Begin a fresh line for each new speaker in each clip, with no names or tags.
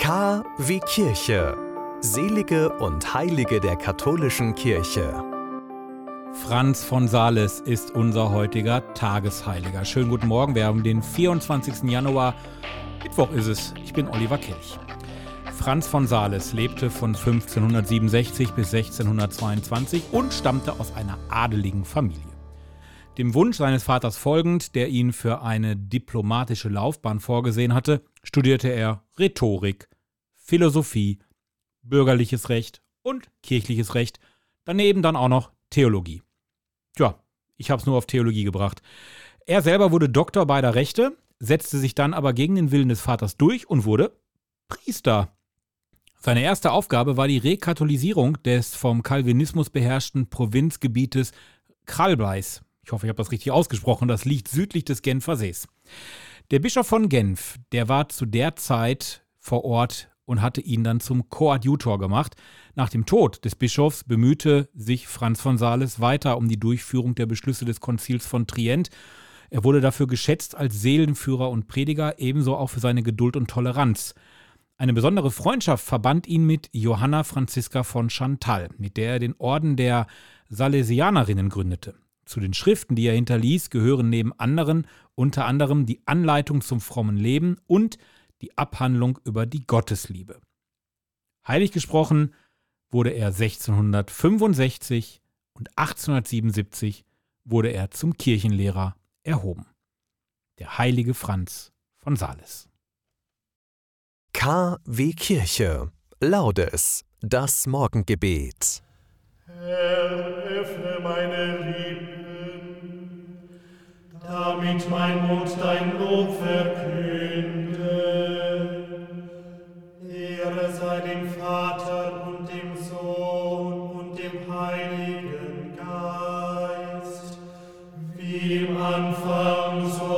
K wie Kirche. Selige und Heilige der katholischen Kirche.
Franz von Sales ist unser heutiger Tagesheiliger. Schönen guten Morgen, wir haben den 24. Januar. Mittwoch ist es. Ich bin Oliver Kelch. Franz von Sales lebte von 1567 bis 1622 und stammte aus einer adeligen Familie. Dem Wunsch seines Vaters folgend, der ihn für eine diplomatische Laufbahn vorgesehen hatte, studierte er Rhetorik, Philosophie, bürgerliches Recht und kirchliches Recht, daneben dann auch noch Theologie. Tja, ich habe es nur auf Theologie gebracht. Er selber wurde Doktor beider Rechte, setzte sich dann aber gegen den Willen des Vaters durch und wurde Priester. Seine erste Aufgabe war die Rekatholisierung des vom Calvinismus beherrschten Provinzgebietes Kralbeis. Ich hoffe, ich habe das richtig ausgesprochen. Das liegt südlich des Genfer Sees. Der Bischof von Genf, der war zu der Zeit vor Ort und hatte ihn dann zum Koadjutor gemacht. Nach dem Tod des Bischofs bemühte sich Franz von Sales weiter um die Durchführung der Beschlüsse des Konzils von Trient. Er wurde dafür geschätzt als Seelenführer und Prediger, ebenso auch für seine Geduld und Toleranz. Eine besondere Freundschaft verband ihn mit Johanna Franziska von Chantal, mit der er den Orden der Salesianerinnen gründete. Zu den Schriften, die er hinterließ, gehören neben anderen unter anderem die Anleitung zum frommen Leben und die Abhandlung über die Gottesliebe. Heilig gesprochen wurde er 1665 und 1877 wurde er zum Kirchenlehrer erhoben. Der heilige Franz von Sales.
K wie Kirche. Laudes. Das Morgengebet.
Herr, öffne meine Lippen, damit mein Mund dein Lob verkünde. Sei dem Vater und dem Sohn und dem Heiligen Geist, wie im Anfang, so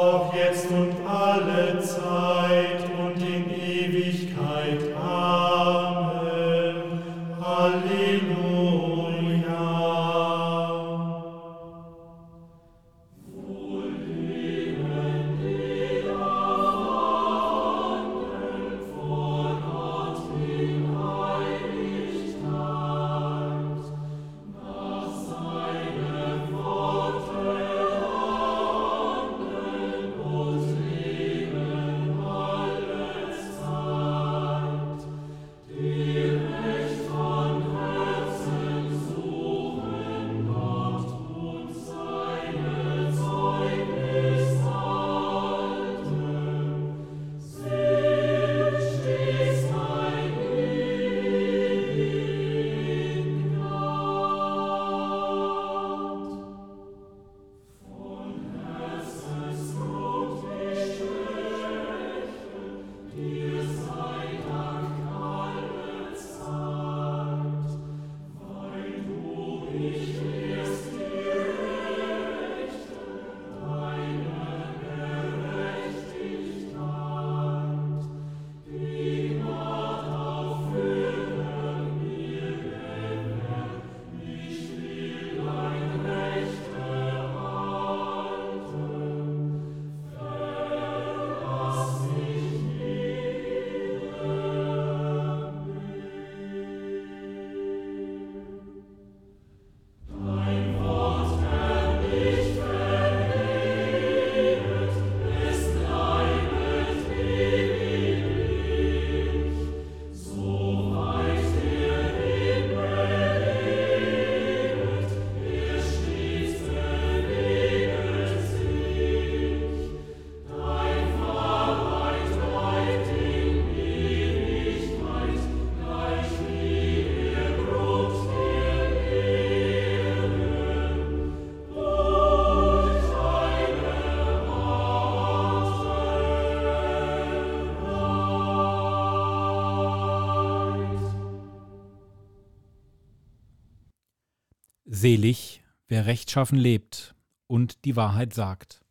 Selig, wer rechtschaffen lebt und die Wahrheit sagt.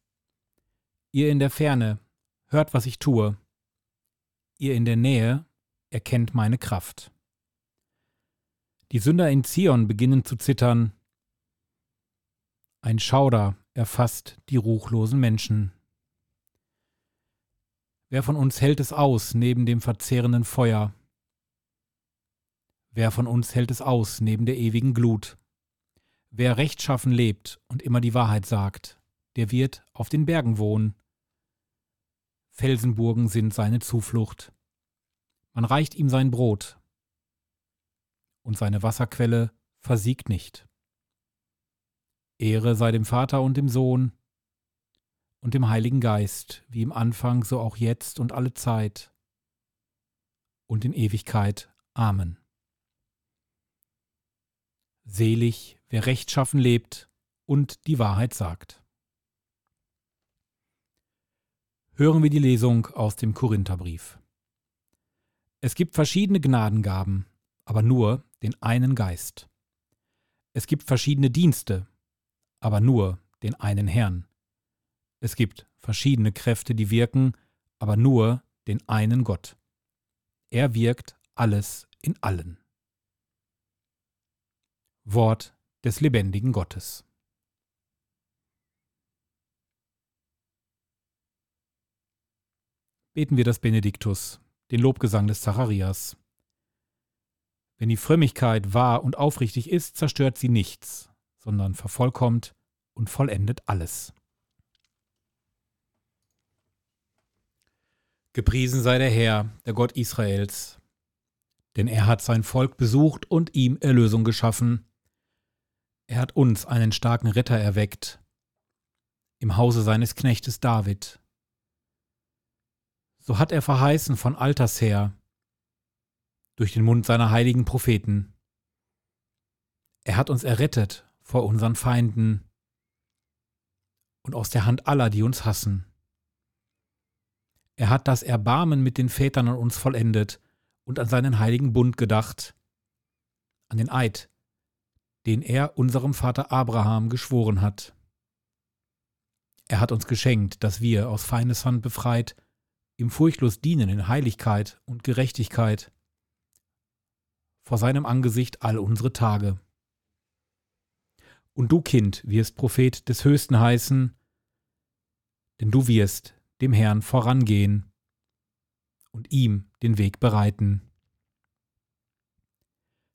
Ihr in der Ferne, hört, was ich tue. Ihr in der Nähe, erkennt meine Kraft. Die Sünder in Zion beginnen zu zittern. Ein Schauder erfasst die ruchlosen Menschen. Wer von uns hält es aus neben dem verzehrenden Feuer? Wer von uns hält es aus neben der ewigen Glut? Wer rechtschaffen lebt und immer die Wahrheit sagt, der wird auf den Bergen wohnen. Felsenburgen sind seine Zuflucht. Man reicht ihm sein Brot, und seine Wasserquelle versiegt nicht. Ehre sei dem Vater und dem Sohn und dem Heiligen Geist, wie im Anfang, so auch jetzt und alle Zeit und in Ewigkeit. Amen. Selig, wer rechtschaffen lebt und die Wahrheit sagt. Hören wir die Lesung aus dem Korintherbrief. Es gibt verschiedene Gnadengaben, aber nur den einen Geist. Es gibt verschiedene Dienste, aber nur den einen Herrn. Es gibt verschiedene Kräfte, die wirken, aber nur den einen Gott. Er wirkt alles in allen. Wort des lebendigen Gottes. Beten wir das Benediktus, den Lobgesang des Zacharias. Wenn die Frömmigkeit wahr und aufrichtig ist, zerstört sie nichts, sondern vervollkommt und vollendet alles. Gepriesen sei der Herr, der Gott Israels, denn er hat sein Volk besucht und ihm Erlösung geschaffen. Er hat uns einen starken Ritter erweckt, im Hause seines Knechtes David. So hat er verheißen von alters her, durch den Mund seiner heiligen Propheten. Er hat uns errettet vor unseren Feinden und aus der Hand aller, die uns hassen. Er hat das Erbarmen mit den Vätern an uns vollendet und an seinen heiligen Bund gedacht, an den Eid, den er unserem Vater Abraham geschworen hat. Er hat uns geschenkt, dass wir aus Feindes Hand befreit, ihm furchtlos dienen in Heiligkeit und Gerechtigkeit vor seinem Angesicht all unsere Tage. Und du, Kind, wirst Prophet des Höchsten heißen, denn du wirst dem Herrn vorangehen und ihm den Weg bereiten.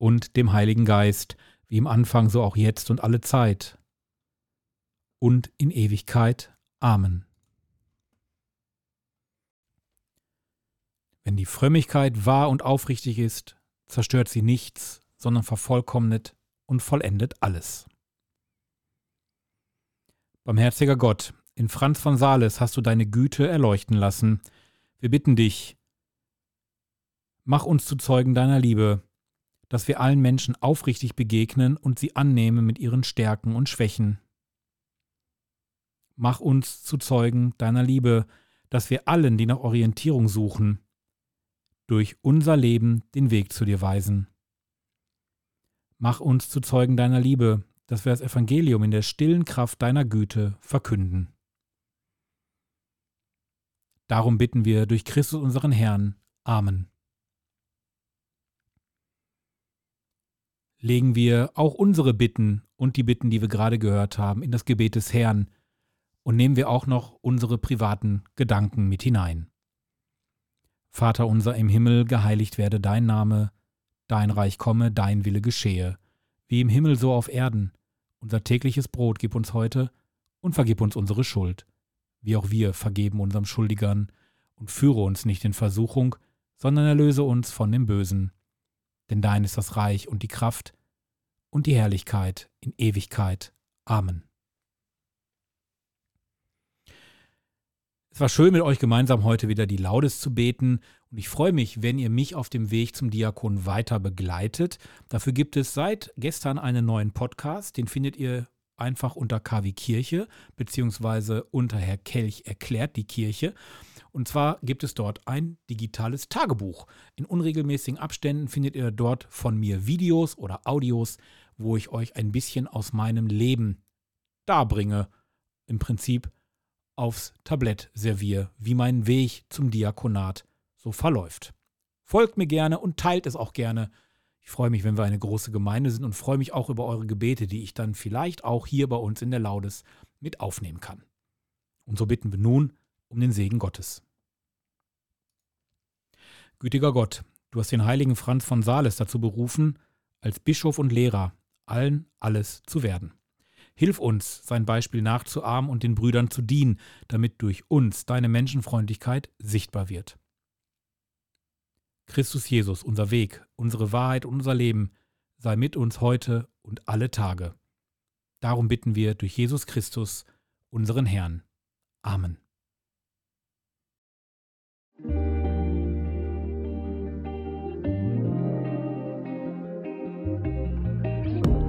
und dem Heiligen Geist, wie im Anfang so auch jetzt und alle Zeit und in Ewigkeit. Amen. Wenn die Frömmigkeit wahr und aufrichtig ist, zerstört sie nichts, sondern vervollkommnet und vollendet alles. Barmherziger Gott, in Franz von Sales hast du deine Güte erleuchten lassen. Wir bitten dich, mach uns zu Zeugen deiner Liebe, dass wir allen Menschen aufrichtig begegnen und sie annehmen mit ihren Stärken und Schwächen. Mach uns zu Zeugen deiner Liebe, dass wir allen, die nach Orientierung suchen, durch unser Leben den Weg zu dir weisen. Mach uns zu Zeugen deiner Liebe, dass wir das Evangelium in der stillen Kraft deiner Güte verkünden. Darum bitten wir durch Christus unseren Herrn. Amen. Legen wir auch unsere Bitten und die Bitten, die wir gerade gehört haben, in das Gebet des Herrn und nehmen wir auch noch unsere privaten Gedanken mit hinein. Vater unser im Himmel, geheiligt werde dein Name, Dein Reich komme, dein Wille geschehe, wie im Himmel so auf Erden. Unser tägliches Brot gib uns heute und vergib uns unsere Schuld, wie auch wir vergeben unserem Schuldigern, und führe uns nicht in Versuchung, sondern erlöse uns von dem Bösen. Denn dein ist das Reich und die Kraft und die Herrlichkeit in Ewigkeit. Amen. Es war schön, mit euch gemeinsam heute wieder die Laudes zu beten. Und ich freue mich, wenn ihr mich auf dem Weg zum Diakon weiter begleitet. Dafür gibt es seit gestern einen neuen Podcast. Den findet ihr einfach unter KW Kirche, beziehungsweise unter Herr Kelch erklärt die Kirche. Und zwar gibt es dort ein digitales Tagebuch. In unregelmäßigen Abständen findet ihr dort von mir Videos oder Audios, wo ich euch ein bisschen aus meinem Leben darbringe. Im Prinzip aufs Tablett serviere, wie mein Weg zum Diakonat so verläuft. Folgt mir gerne und teilt es auch gerne. Ich freue mich, wenn wir eine große Gemeinde sind und freue mich auch über eure Gebete, die ich dann vielleicht auch hier bei uns in der Laudes mit aufnehmen kann. Und so bitten wir nun um den Segen Gottes. Gütiger Gott, du hast den heiligen Franz von Sales dazu berufen, als Bischof und Lehrer allen alles zu werden. Hilf uns, sein Beispiel nachzuahmen und den Brüdern zu dienen, damit durch uns deine Menschenfreundlichkeit sichtbar wird. Christus Jesus, unser Weg, unsere Wahrheit und unser Leben, sei mit uns heute und alle Tage. Darum bitten wir durch Jesus Christus, unseren Herrn. Amen.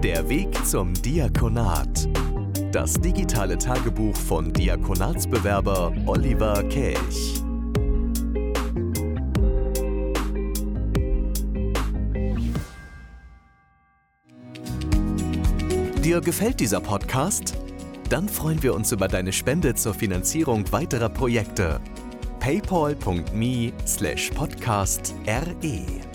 Der Weg zum Diakonat. Das digitale Tagebuch von Diakonatsbewerber Oliver Kelch. Dir gefällt dieser Podcast? Dann freuen wir uns über deine Spende zur Finanzierung weiterer Projekte. paypal.me/podcast/re